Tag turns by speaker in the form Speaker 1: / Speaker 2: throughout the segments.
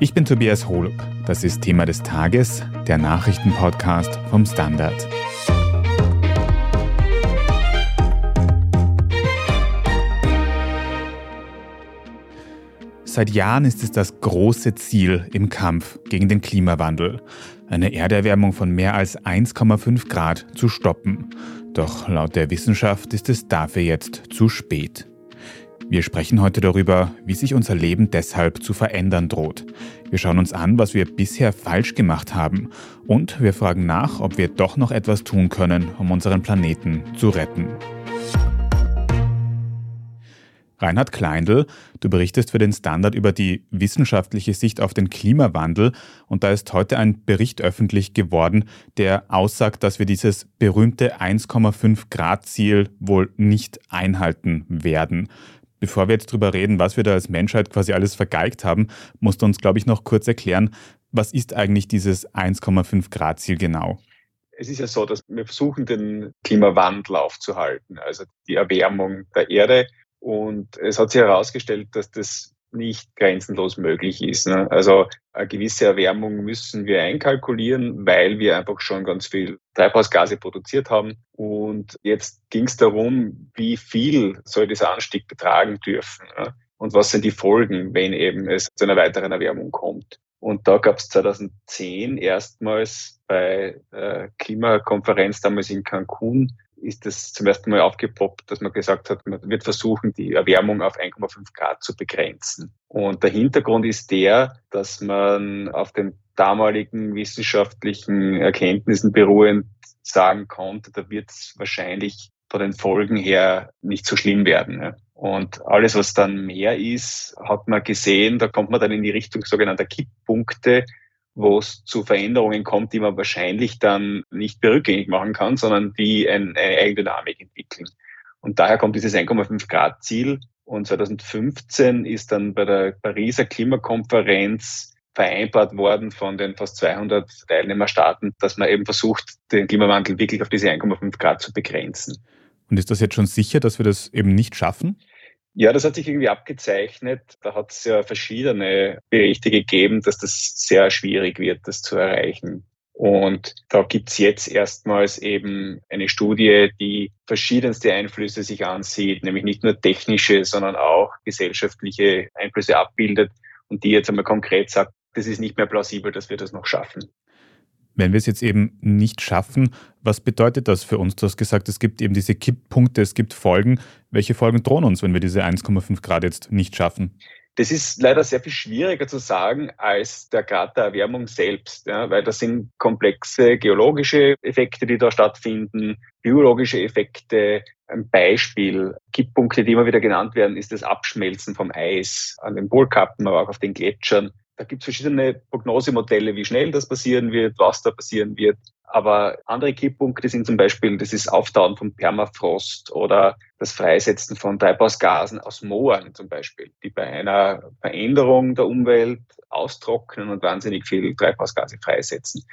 Speaker 1: Ich bin Tobias Holub. Das ist Thema des Tages, der Nachrichtenpodcast vom Standard. Seit Jahren ist es das große Ziel im Kampf gegen den Klimawandel, eine Erderwärmung von mehr als 1,5 Grad zu stoppen. Doch laut der Wissenschaft ist es dafür jetzt zu spät. Wir sprechen heute darüber, wie sich unser Leben deshalb zu verändern droht. Wir schauen uns an, was wir bisher falsch gemacht haben. Und wir fragen nach, ob wir doch noch etwas tun können, um unseren Planeten zu retten. Reinhard Kleindl, du berichtest für den Standard über die wissenschaftliche Sicht auf den Klimawandel und da ist heute ein Bericht öffentlich geworden, der aussagt, dass wir dieses berühmte 1,5 Grad Ziel wohl nicht einhalten werden. Bevor wir jetzt drüber reden, was wir da als Menschheit quasi alles vergeigt haben, musst du uns, glaube ich, noch kurz erklären, was ist eigentlich dieses 1,5 Grad Ziel genau?
Speaker 2: Es ist ja so, dass wir versuchen, den Klimawandel aufzuhalten, also die Erwärmung der Erde. Und es hat sich herausgestellt, dass das nicht grenzenlos möglich ist. Ne? Also eine gewisse Erwärmung müssen wir einkalkulieren, weil wir einfach schon ganz viel Treibhausgase produziert haben. Und jetzt ging es darum, wie viel soll dieser Anstieg betragen dürfen ne? und was sind die Folgen, wenn eben es zu einer weiteren Erwärmung kommt. Und da gab es 2010 erstmals bei der Klimakonferenz damals in Cancun ist das zum ersten Mal aufgepoppt, dass man gesagt hat, man wird versuchen, die Erwärmung auf 1,5 Grad zu begrenzen. Und der Hintergrund ist der, dass man auf den damaligen wissenschaftlichen Erkenntnissen beruhend sagen konnte, da wird es wahrscheinlich von den Folgen her nicht so schlimm werden. Und alles, was dann mehr ist, hat man gesehen, da kommt man dann in die Richtung sogenannter Kipppunkte, wo es zu Veränderungen kommt, die man wahrscheinlich dann nicht berückgängig machen kann, sondern die eine, Eigendynamik entwickeln. Und daher kommt dieses 1,5 Grad Ziel. Und 2015 ist dann bei der Pariser Klimakonferenz vereinbart worden von den fast 200 Teilnehmerstaaten, dass man eben versucht, den Klimawandel wirklich auf diese 1,5 Grad zu begrenzen.
Speaker 1: Und ist das jetzt schon sicher, dass wir das eben nicht schaffen?
Speaker 2: Ja, das hat sich irgendwie abgezeichnet. Da hat es ja verschiedene Berichte gegeben, dass das sehr schwierig wird, das zu erreichen. Und da gibt's jetzt erstmals eben eine Studie, die verschiedenste Einflüsse sich ansieht, nämlich nicht nur technische, sondern auch gesellschaftliche Einflüsse abbildet und die jetzt einmal konkret sagt, das ist nicht mehr plausibel, dass wir das noch schaffen.
Speaker 1: Wenn wir es jetzt eben nicht schaffen, was bedeutet das für uns? Du hast gesagt, es gibt eben diese Kipppunkte, es gibt Folgen. Welche Folgen drohen uns, wenn wir diese 1,5 Grad jetzt nicht schaffen?
Speaker 2: Das ist leider sehr viel schwieriger zu sagen als der Grad der Erwärmung selbst, ja, weil das sind komplexe geologische Effekte, die da stattfinden, biologische Effekte. Ein Beispiel, Kipppunkte, die immer wieder genannt werden, ist das Abschmelzen vom Eis an den Polkappen, aber auch auf den Gletschern. Da gibt es verschiedene Prognosemodelle, wie schnell das passieren wird, was da passieren wird. Aber andere Kipppunkte sind zum Beispiel, das ist Auftauen von Permafrost oder das Freisetzen von Treibhausgasen aus Mooren zum Beispiel, die bei einer Veränderung der Umwelt austrocknen und wahnsinnig viel Treibhausgase freisetzen.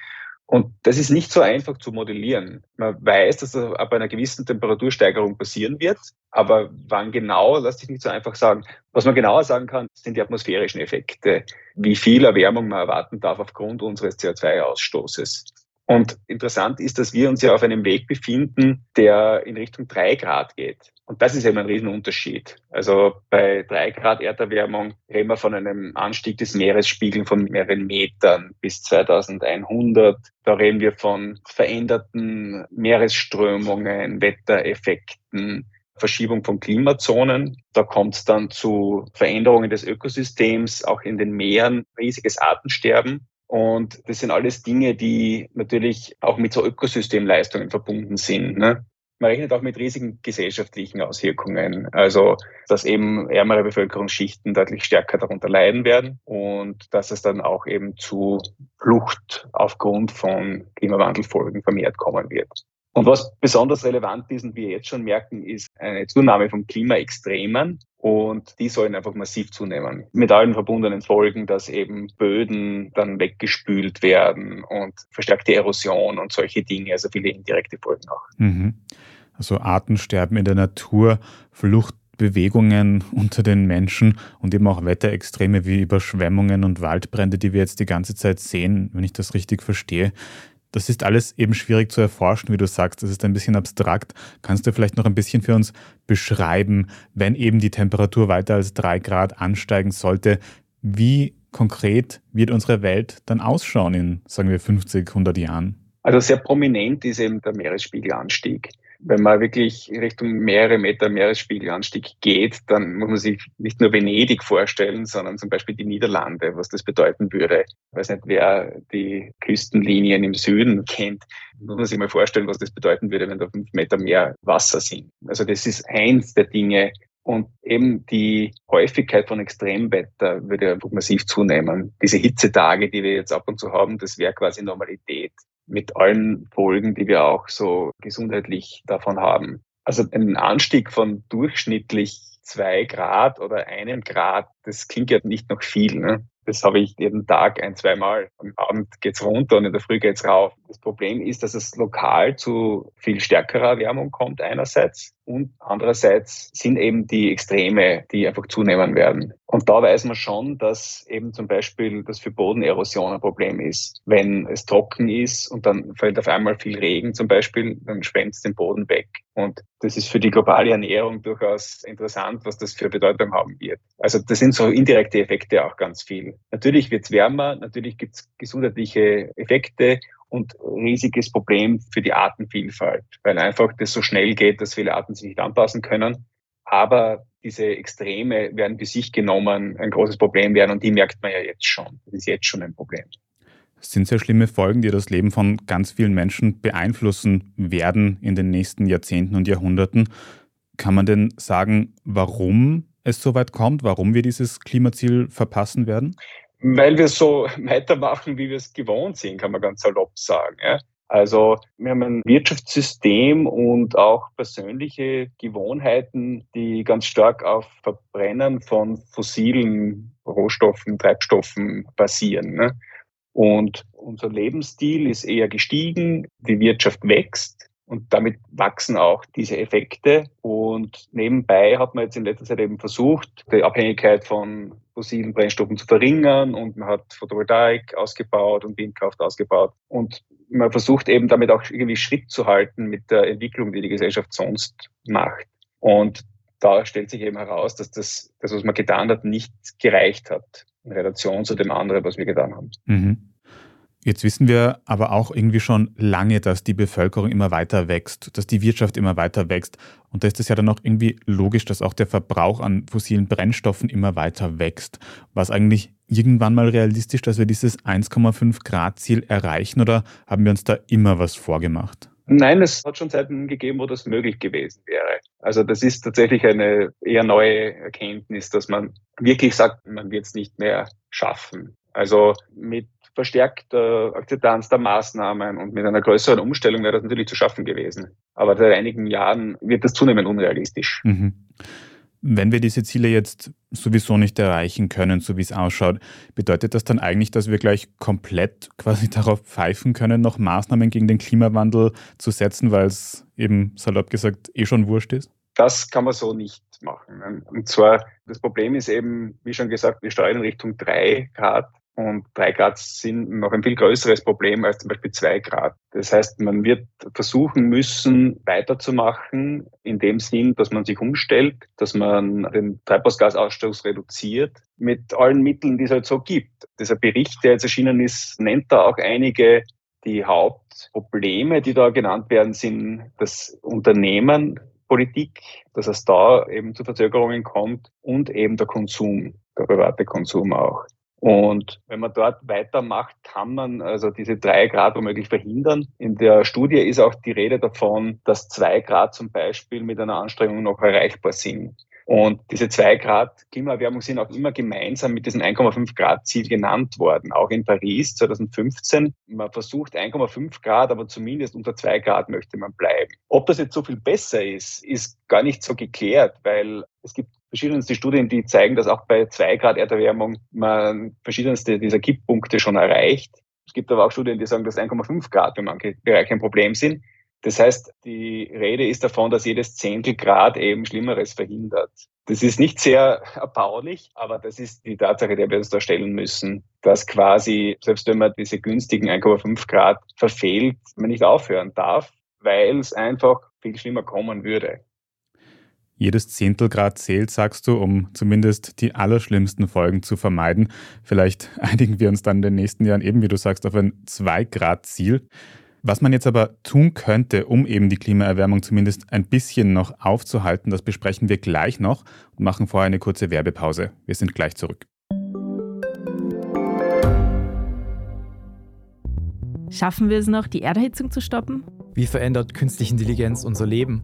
Speaker 2: Und das ist nicht so einfach zu modellieren. Man weiß, dass das ab einer gewissen Temperatursteigerung passieren wird, aber wann genau, lässt sich nicht so einfach sagen. Was man genauer sagen kann, sind die atmosphärischen Effekte, wie viel Erwärmung man erwarten darf aufgrund unseres CO2-Ausstoßes. Und interessant ist, dass wir uns ja auf einem Weg befinden, der in Richtung drei Grad geht. Und das ist eben ein Riesenunterschied. Also bei drei Grad Erderwärmung reden wir von einem Anstieg des Meeresspiegels von mehreren Metern bis 2100. Da reden wir von veränderten Meeresströmungen, Wettereffekten, Verschiebung von Klimazonen. Da kommt es dann zu Veränderungen des Ökosystems, auch in den Meeren, riesiges Artensterben. Und das sind alles Dinge, die natürlich auch mit so Ökosystemleistungen verbunden sind. Ne? Man rechnet auch mit riesigen gesellschaftlichen Auswirkungen. Also, dass eben ärmere Bevölkerungsschichten deutlich stärker darunter leiden werden und dass es dann auch eben zu Flucht aufgrund von Klimawandelfolgen vermehrt kommen wird. Und was besonders relevant ist und wir jetzt schon merken, ist eine Zunahme von Klimaextremen. Und die sollen einfach massiv zunehmen. Mit allen verbundenen Folgen, dass eben Böden dann weggespült werden und verstärkte Erosion und solche Dinge, also viele indirekte Folgen auch.
Speaker 1: Mhm. Also Artensterben in der Natur, Flucht Bewegungen unter den Menschen und eben auch Wetterextreme wie Überschwemmungen und Waldbrände, die wir jetzt die ganze Zeit sehen, wenn ich das richtig verstehe. Das ist alles eben schwierig zu erforschen, wie du sagst. Das ist ein bisschen abstrakt. Kannst du vielleicht noch ein bisschen für uns beschreiben, wenn eben die Temperatur weiter als drei Grad ansteigen sollte, wie konkret wird unsere Welt dann ausschauen in, sagen wir, 50, 100 Jahren?
Speaker 2: Also sehr prominent ist eben der Meeresspiegelanstieg wenn man wirklich Richtung mehrere Meter Meeresspiegelanstieg geht, dann muss man sich nicht nur Venedig vorstellen, sondern zum Beispiel die Niederlande, was das bedeuten würde. Ich weiß nicht, wer die Küstenlinien im Süden kennt, muss man sich mal vorstellen, was das bedeuten würde, wenn da fünf Meter mehr Wasser sind. Also das ist eins der Dinge, und eben die Häufigkeit von Extremwetter würde einfach massiv zunehmen. Diese Hitzetage, die wir jetzt ab und zu haben, das wäre quasi Normalität mit allen Folgen, die wir auch so gesundheitlich davon haben. Also ein Anstieg von durchschnittlich zwei Grad oder einem Grad, das klingt ja nicht noch viel. Ne? Das habe ich jeden Tag ein, zweimal. Am Abend geht's runter und in der Früh geht's rauf. Das Problem ist, dass es lokal zu viel stärkerer Erwärmung kommt einerseits und andererseits sind eben die Extreme, die einfach zunehmen werden. Und da weiß man schon, dass eben zum Beispiel das für Bodenerosion ein Problem ist. Wenn es trocken ist und dann fällt auf einmal viel Regen zum Beispiel, dann schwemmt es den Boden weg. Und das ist für die globale Ernährung durchaus interessant, was das für Bedeutung haben wird. Also das sind so indirekte Effekte auch ganz viel. Natürlich wird es wärmer, natürlich gibt es gesundheitliche Effekte und riesiges Problem für die Artenvielfalt, weil einfach das so schnell geht, dass viele Arten sich nicht anpassen können. Aber diese Extreme werden für sich genommen ein großes Problem werden und die merkt man ja jetzt schon. Das ist jetzt schon ein Problem.
Speaker 1: Das sind sehr schlimme Folgen, die das Leben von ganz vielen Menschen beeinflussen werden in den nächsten Jahrzehnten und Jahrhunderten. Kann man denn sagen, warum es so weit kommt, warum wir dieses Klimaziel verpassen werden?
Speaker 2: Weil wir so weitermachen, wie wir es gewohnt sind, kann man ganz salopp sagen. Ja? Also wir haben ein Wirtschaftssystem und auch persönliche Gewohnheiten, die ganz stark auf Verbrennen von fossilen Rohstoffen, Treibstoffen basieren. Ne? Und unser Lebensstil ist eher gestiegen, die Wirtschaft wächst und damit wachsen auch diese Effekte. Und nebenbei hat man jetzt in letzter Zeit eben versucht, die Abhängigkeit von fossilen Brennstoffen zu verringern und man hat Photovoltaik ausgebaut und Windkraft ausgebaut. Und man versucht eben damit auch irgendwie Schritt zu halten mit der Entwicklung, die die Gesellschaft sonst macht. Und da stellt sich eben heraus, dass das, das was man getan hat, nicht gereicht hat in Relation zu dem anderen, was wir getan haben.
Speaker 1: Mhm. Jetzt wissen wir aber auch irgendwie schon lange, dass die Bevölkerung immer weiter wächst, dass die Wirtschaft immer weiter wächst. Und da ist es ja dann auch irgendwie logisch, dass auch der Verbrauch an fossilen Brennstoffen immer weiter wächst. War es eigentlich irgendwann mal realistisch, dass wir dieses 1,5 Grad Ziel erreichen oder haben wir uns da immer was vorgemacht?
Speaker 2: Nein, es hat schon Zeiten gegeben, wo das möglich gewesen wäre. Also das ist tatsächlich eine eher neue Erkenntnis, dass man wirklich sagt, man wird es nicht mehr schaffen. Also mit verstärkter Akzeptanz der Maßnahmen und mit einer größeren Umstellung wäre das natürlich zu schaffen gewesen. Aber seit einigen Jahren wird das zunehmend unrealistisch. Mhm.
Speaker 1: Wenn wir diese Ziele jetzt sowieso nicht erreichen können, so wie es ausschaut, bedeutet das dann eigentlich, dass wir gleich komplett quasi darauf pfeifen können, noch Maßnahmen gegen den Klimawandel zu setzen, weil es eben salopp gesagt eh schon wurscht ist?
Speaker 2: Das kann man so nicht machen. Und zwar, das Problem ist eben, wie schon gesagt, wir steuern in Richtung drei Grad und drei Grad sind noch ein viel größeres Problem als zum Beispiel zwei Grad. Das heißt, man wird versuchen müssen, weiterzumachen in dem Sinn, dass man sich umstellt, dass man den Treibhausgasausstoß reduziert mit allen Mitteln, die es halt so gibt. Dieser Bericht, der jetzt erschienen ist, nennt da auch einige die Hauptprobleme, die da genannt werden, sind das Unternehmen, Politik, dass es da eben zu Verzögerungen kommt und eben der Konsum, der private Konsum auch. Und wenn man dort weitermacht, kann man also diese drei Grad womöglich verhindern. In der Studie ist auch die Rede davon, dass zwei Grad zum Beispiel mit einer Anstrengung noch erreichbar sind. Und diese zwei Grad Klimaerwärmung sind auch immer gemeinsam mit diesem 1,5 Grad Ziel genannt worden. Auch in Paris 2015. Man versucht 1,5 Grad, aber zumindest unter zwei Grad möchte man bleiben. Ob das jetzt so viel besser ist, ist gar nicht so geklärt, weil es gibt verschiedenste Studien, die zeigen, dass auch bei zwei Grad Erderwärmung man verschiedenste dieser Kipppunkte schon erreicht. Es gibt aber auch Studien, die sagen, dass 1,5 Grad in manchen Bereichen ein Problem sind. Das heißt, die Rede ist davon, dass jedes Zehntel Grad eben Schlimmeres verhindert. Das ist nicht sehr erbaulich, aber das ist die Tatsache, der wir uns da stellen müssen, dass quasi, selbst wenn man diese günstigen 1,5 Grad verfehlt, man nicht aufhören darf, weil es einfach viel schlimmer kommen würde.
Speaker 1: Jedes Zehntelgrad zählt, sagst du, um zumindest die allerschlimmsten Folgen zu vermeiden. Vielleicht einigen wir uns dann in den nächsten Jahren eben, wie du sagst, auf ein 2-Grad-Ziel. Was man jetzt aber tun könnte, um eben die Klimaerwärmung zumindest ein bisschen noch aufzuhalten, das besprechen wir gleich noch und machen vorher eine kurze Werbepause. Wir sind gleich zurück.
Speaker 3: Schaffen wir es noch, die Erderhitzung zu stoppen?
Speaker 4: Wie verändert künstliche Intelligenz unser Leben?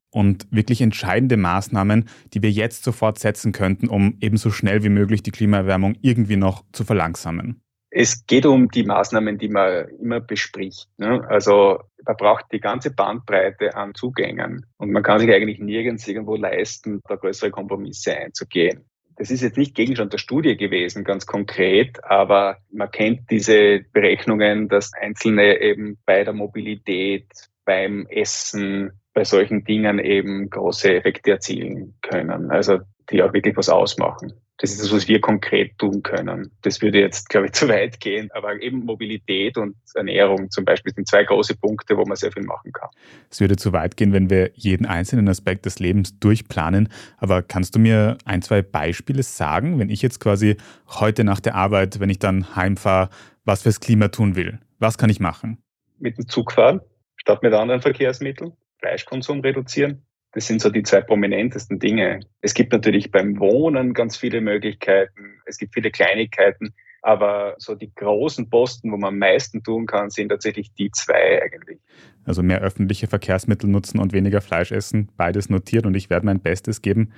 Speaker 1: und wirklich entscheidende Maßnahmen, die wir jetzt sofort setzen könnten, um ebenso schnell wie möglich die Klimaerwärmung irgendwie noch zu verlangsamen?
Speaker 2: Es geht um die Maßnahmen, die man immer bespricht. Ne? Also man braucht die ganze Bandbreite an Zugängen und man kann sich eigentlich nirgends irgendwo leisten, da größere Kompromisse einzugehen. Das ist jetzt nicht Gegenstand der Studie gewesen, ganz konkret, aber man kennt diese Berechnungen, dass Einzelne eben bei der Mobilität, beim Essen, bei solchen Dingen eben große Effekte erzielen können. Also die auch wirklich was ausmachen. Das ist das, was wir konkret tun können. Das würde jetzt, glaube ich, zu weit gehen. Aber eben Mobilität und Ernährung zum Beispiel sind zwei große Punkte, wo man sehr viel machen kann.
Speaker 1: Es würde zu weit gehen, wenn wir jeden einzelnen Aspekt des Lebens durchplanen. Aber kannst du mir ein, zwei Beispiele sagen, wenn ich jetzt quasi heute nach der Arbeit, wenn ich dann heimfahre, was fürs Klima tun will? Was kann ich machen?
Speaker 2: Mit dem Zug fahren, statt mit anderen Verkehrsmitteln. Fleischkonsum reduzieren, das sind so die zwei prominentesten Dinge. Es gibt natürlich beim Wohnen ganz viele Möglichkeiten. Es gibt viele Kleinigkeiten. Aber so die großen Posten, wo man am meisten tun kann, sind tatsächlich die zwei eigentlich.
Speaker 1: Also mehr öffentliche Verkehrsmittel nutzen und weniger Fleisch essen, beides notiert und ich werde mein Bestes geben.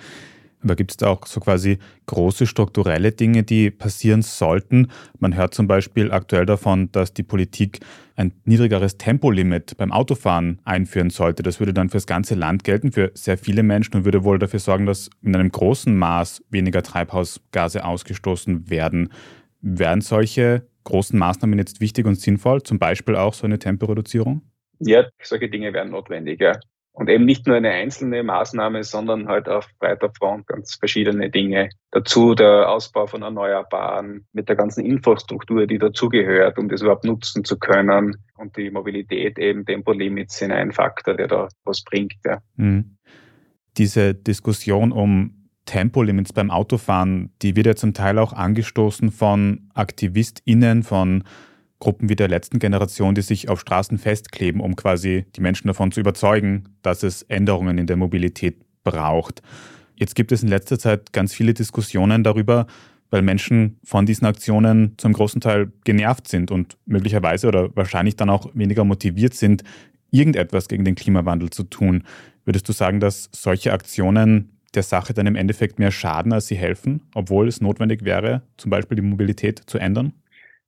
Speaker 1: Aber gibt es da auch so quasi große strukturelle Dinge, die passieren sollten? Man hört zum Beispiel aktuell davon, dass die Politik ein niedrigeres Tempolimit beim Autofahren einführen sollte. Das würde dann fürs ganze Land gelten, für sehr viele Menschen und würde wohl dafür sorgen, dass in einem großen Maß weniger Treibhausgase ausgestoßen werden. Wären solche großen Maßnahmen jetzt wichtig und sinnvoll, zum Beispiel auch so eine Temporeduzierung?
Speaker 2: Ja, solche Dinge wären notwendig, ja. Und eben nicht nur eine einzelne Maßnahme, sondern halt auf breiter Front ganz verschiedene Dinge. Dazu der Ausbau von Erneuerbaren mit der ganzen Infrastruktur, die dazugehört, um das überhaupt nutzen zu können. Und die Mobilität eben Tempolimits sind ein Faktor, der da was bringt. Ja. Mhm.
Speaker 1: Diese Diskussion um Tempolimits beim Autofahren, die wird ja zum Teil auch angestoßen von AktivistInnen, von Gruppen wie der letzten Generation, die sich auf Straßen festkleben, um quasi die Menschen davon zu überzeugen, dass es Änderungen in der Mobilität braucht. Jetzt gibt es in letzter Zeit ganz viele Diskussionen darüber, weil Menschen von diesen Aktionen zum großen Teil genervt sind und möglicherweise oder wahrscheinlich dann auch weniger motiviert sind, irgendetwas gegen den Klimawandel zu tun. Würdest du sagen, dass solche Aktionen der Sache dann im Endeffekt mehr schaden, als sie helfen, obwohl es notwendig wäre, zum Beispiel die Mobilität zu ändern?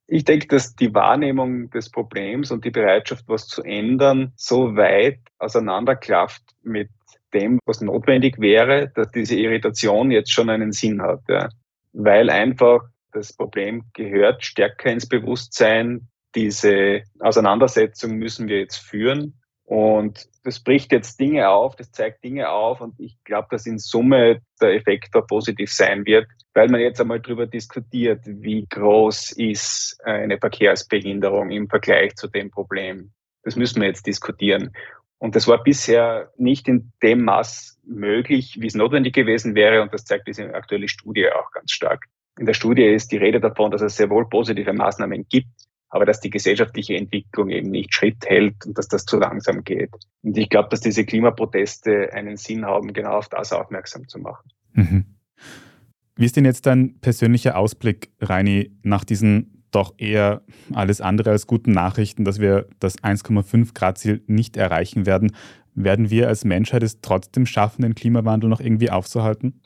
Speaker 2: Ich denke, dass die Wahrnehmung des Problems und die Bereitschaft, was zu ändern, so weit auseinanderklafft mit dem, was notwendig wäre, dass diese Irritation jetzt schon einen Sinn hat. Ja. Weil einfach das Problem gehört stärker ins Bewusstsein. Diese Auseinandersetzung müssen wir jetzt führen. Und das bricht jetzt Dinge auf, das zeigt Dinge auf und ich glaube, dass in Summe der Effekt da positiv sein wird, weil man jetzt einmal darüber diskutiert, wie groß ist eine Verkehrsbehinderung im Vergleich zu dem Problem. Das müssen wir jetzt diskutieren. Und das war bisher nicht in dem Maß möglich, wie es notwendig gewesen wäre. Und das zeigt diese aktuelle Studie auch ganz stark. In der Studie ist die Rede davon, dass es sehr wohl positive Maßnahmen gibt, aber dass die gesellschaftliche Entwicklung eben nicht Schritt hält und dass das zu langsam geht. Und ich glaube, dass diese Klimaproteste einen Sinn haben, genau auf das aufmerksam zu machen. Mhm.
Speaker 1: Wie ist denn jetzt dein persönlicher Ausblick, Reini, nach diesen doch eher alles andere als guten Nachrichten, dass wir das 1,5 Grad Ziel nicht erreichen werden. Werden wir als Menschheit es trotzdem schaffen, den Klimawandel noch irgendwie aufzuhalten?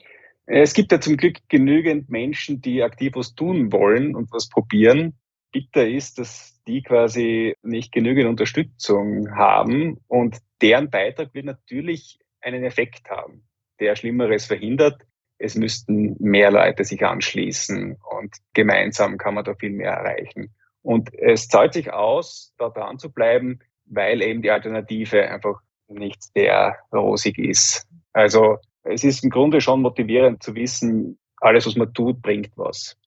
Speaker 2: Es gibt ja zum Glück genügend Menschen, die aktiv was tun wollen und was probieren. Bitter ist, dass die quasi nicht genügend Unterstützung haben und deren Beitrag wird natürlich einen Effekt haben, der Schlimmeres verhindert. Es müssten mehr Leute sich anschließen und gemeinsam kann man da viel mehr erreichen. Und es zahlt sich aus, da dran zu bleiben, weil eben die Alternative einfach nicht sehr rosig ist. Also es ist im Grunde schon motivierend zu wissen, alles, was man tut, bringt was.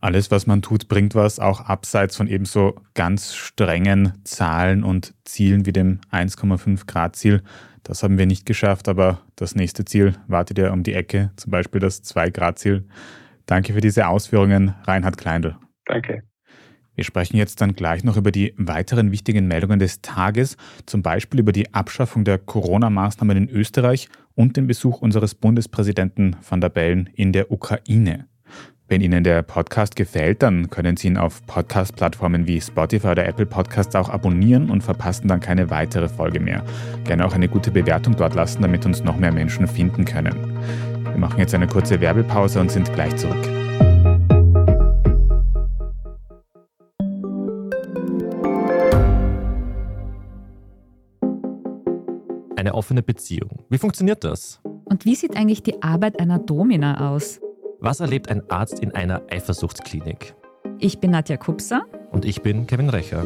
Speaker 1: Alles, was man tut, bringt was, auch abseits von ebenso ganz strengen Zahlen und Zielen wie dem 1,5 Grad Ziel. Das haben wir nicht geschafft, aber das nächste Ziel wartet ja um die Ecke, zum Beispiel das 2 Grad Ziel. Danke für diese Ausführungen, Reinhard Kleindl.
Speaker 2: Danke.
Speaker 1: Wir sprechen jetzt dann gleich noch über die weiteren wichtigen Meldungen des Tages, zum Beispiel über die Abschaffung der Corona-Maßnahmen in Österreich und den Besuch unseres Bundespräsidenten van der Bellen in der Ukraine. Wenn Ihnen der Podcast gefällt, dann können Sie ihn auf Podcast-Plattformen wie Spotify oder Apple Podcasts auch abonnieren und verpassen dann keine weitere Folge mehr. Gerne auch eine gute Bewertung dort lassen, damit uns noch mehr Menschen finden können. Wir machen jetzt eine kurze Werbepause und sind gleich zurück.
Speaker 4: Eine offene Beziehung. Wie funktioniert das?
Speaker 3: Und wie sieht eigentlich die Arbeit einer Domina aus?
Speaker 4: Was erlebt ein Arzt in einer Eifersuchtsklinik?
Speaker 3: Ich bin Nadja Kupser.
Speaker 4: Und ich bin Kevin Recher.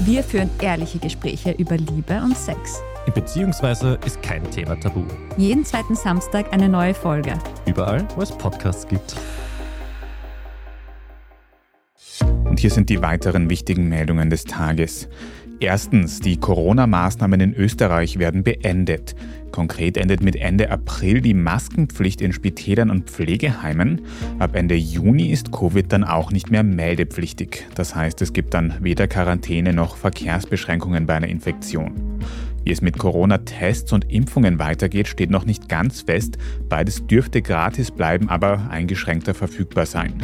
Speaker 3: Wir führen ehrliche Gespräche über Liebe und Sex.
Speaker 4: Beziehungsweise ist kein Thema tabu.
Speaker 3: Jeden zweiten Samstag eine neue Folge.
Speaker 4: Überall, wo es Podcasts gibt.
Speaker 1: Und hier sind die weiteren wichtigen Meldungen des Tages. Erstens, die Corona-Maßnahmen in Österreich werden beendet. Konkret endet mit Ende April die Maskenpflicht in Spitälern und Pflegeheimen. Ab Ende Juni ist Covid dann auch nicht mehr meldepflichtig. Das heißt, es gibt dann weder Quarantäne noch Verkehrsbeschränkungen bei einer Infektion. Wie es mit Corona-Tests und Impfungen weitergeht, steht noch nicht ganz fest. Beides dürfte gratis bleiben, aber eingeschränkter verfügbar sein.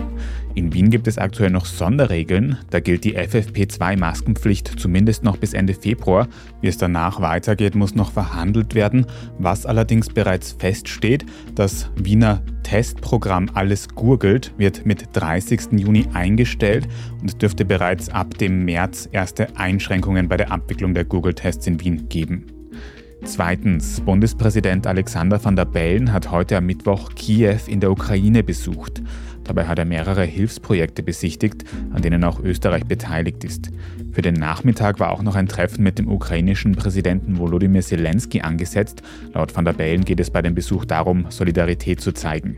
Speaker 1: In Wien gibt es aktuell noch Sonderregeln. Da gilt die FFP2-Maskenpflicht zumindest noch bis Ende Februar. Wie es danach weitergeht, muss noch verhandelt werden. Was allerdings bereits feststeht, das Wiener Testprogramm Alles gurgelt wird mit 30. Juni eingestellt und dürfte bereits ab dem März erste Einschränkungen bei der Abwicklung der Google-Tests in Wien geben. Zweitens, Bundespräsident Alexander van der Bellen hat heute am Mittwoch Kiew in der Ukraine besucht. Dabei hat er mehrere Hilfsprojekte besichtigt, an denen auch Österreich beteiligt ist. Für den Nachmittag war auch noch ein Treffen mit dem ukrainischen Präsidenten Volodymyr Zelensky angesetzt. Laut Van der Bellen geht es bei dem Besuch darum, Solidarität zu zeigen.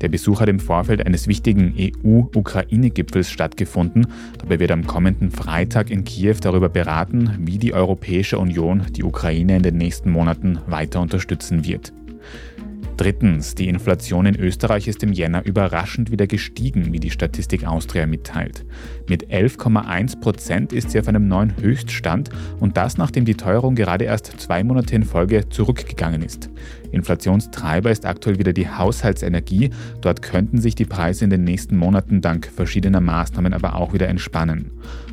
Speaker 1: Der Besuch hat im Vorfeld eines wichtigen EU-Ukraine-Gipfels stattgefunden. Dabei wird am kommenden Freitag in Kiew darüber beraten, wie die Europäische Union die Ukraine in den nächsten Monaten weiter unterstützen wird. Drittens, die Inflation in Österreich ist im Jänner überraschend wieder gestiegen, wie die Statistik Austria mitteilt. Mit 11,1 Prozent ist sie auf einem neuen Höchststand und das nachdem die Teuerung gerade erst zwei Monate in Folge zurückgegangen ist. Inflationstreiber ist aktuell wieder die Haushaltsenergie. Dort könnten sich die Preise in den nächsten Monaten dank verschiedener Maßnahmen aber auch wieder entspannen.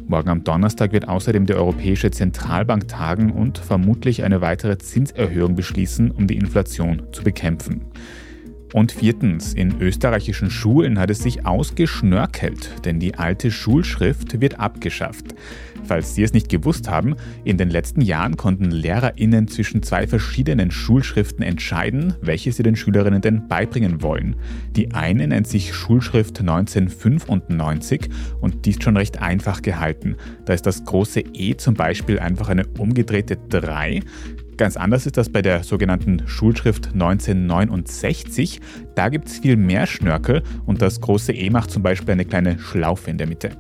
Speaker 1: Morgen am Donnerstag wird außerdem die Europäische Zentralbank tagen und vermutlich eine weitere Zinserhöhung beschließen, um die Inflation zu bekämpfen. Und viertens, in österreichischen Schulen hat es sich ausgeschnörkelt, denn die alte Schulschrift wird abgeschafft. Falls Sie es nicht gewusst haben, in den letzten Jahren konnten LehrerInnen zwischen zwei verschiedenen Schulschriften entscheiden, welche sie den Schülerinnen denn beibringen wollen. Die eine nennt sich Schulschrift 1995 und die ist schon recht einfach gehalten. Da ist das große E zum Beispiel einfach eine umgedrehte 3. Ganz anders ist das bei der sogenannten Schulschrift 1969. Da gibt es viel mehr Schnörkel und das große E macht zum Beispiel eine kleine Schlaufe in der Mitte.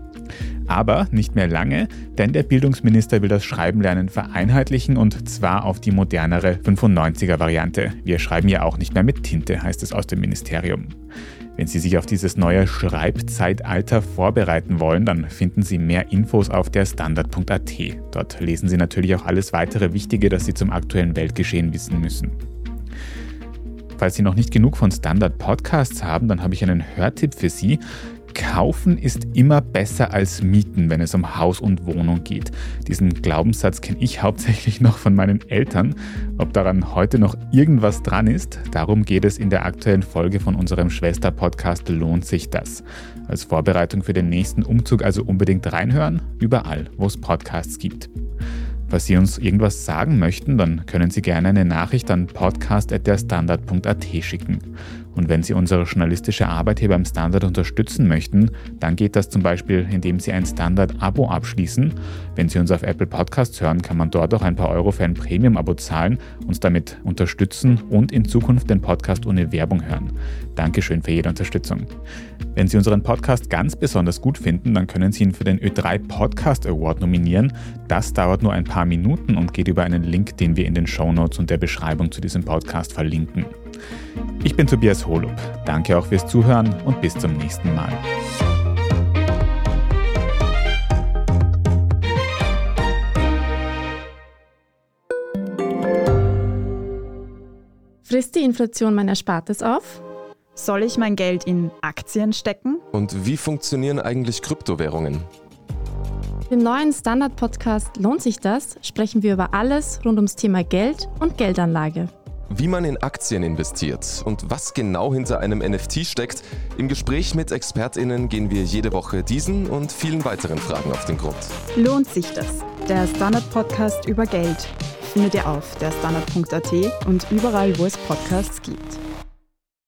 Speaker 1: Aber nicht mehr lange, denn der Bildungsminister will das Schreibenlernen vereinheitlichen und zwar auf die modernere 95er-Variante. Wir schreiben ja auch nicht mehr mit Tinte, heißt es aus dem Ministerium. Wenn Sie sich auf dieses neue Schreibzeitalter vorbereiten wollen, dann finden Sie mehr Infos auf der Standard.at. Dort lesen Sie natürlich auch alles weitere Wichtige, das Sie zum aktuellen Weltgeschehen wissen müssen. Falls Sie noch nicht genug von Standard Podcasts haben, dann habe ich einen Hörtipp für Sie. Kaufen ist immer besser als Mieten, wenn es um Haus und Wohnung geht. Diesen Glaubenssatz kenne ich hauptsächlich noch von meinen Eltern. Ob daran heute noch irgendwas dran ist, darum geht es in der aktuellen Folge von unserem Schwester-Podcast Lohnt sich das? Als Vorbereitung für den nächsten Umzug also unbedingt reinhören, überall, wo es Podcasts gibt. Falls Sie uns irgendwas sagen möchten, dann können Sie gerne eine Nachricht an podcast.derstandard.at schicken. Und wenn Sie unsere journalistische Arbeit hier beim Standard unterstützen möchten, dann geht das zum Beispiel, indem Sie ein Standard-Abo abschließen. Wenn Sie uns auf Apple Podcasts hören, kann man dort auch ein paar Euro für ein Premium-Abo zahlen, uns damit unterstützen und in Zukunft den Podcast ohne Werbung hören. Dankeschön für jede Unterstützung. Wenn Sie unseren Podcast ganz besonders gut finden, dann können Sie ihn für den Ö3 Podcast Award nominieren. Das dauert nur ein paar Minuten und geht über einen Link, den wir in den Show Notes und der Beschreibung zu diesem Podcast verlinken. Ich bin Tobias Holub. Danke auch fürs Zuhören und bis zum nächsten Mal.
Speaker 3: Frisst die Inflation mein Erspartes auf?
Speaker 5: Soll ich mein Geld in Aktien stecken?
Speaker 6: Und wie funktionieren eigentlich Kryptowährungen?
Speaker 3: Im neuen Standard-Podcast Lohnt sich das? sprechen wir über alles rund ums Thema Geld und Geldanlage.
Speaker 6: Wie man in Aktien investiert und was genau hinter einem NFT steckt, im Gespräch mit ExpertInnen gehen wir jede Woche diesen und vielen weiteren Fragen auf den Grund.
Speaker 5: Lohnt sich das? Der Standard-Podcast über Geld findet ihr auf derstandard.at und überall, wo es Podcasts gibt.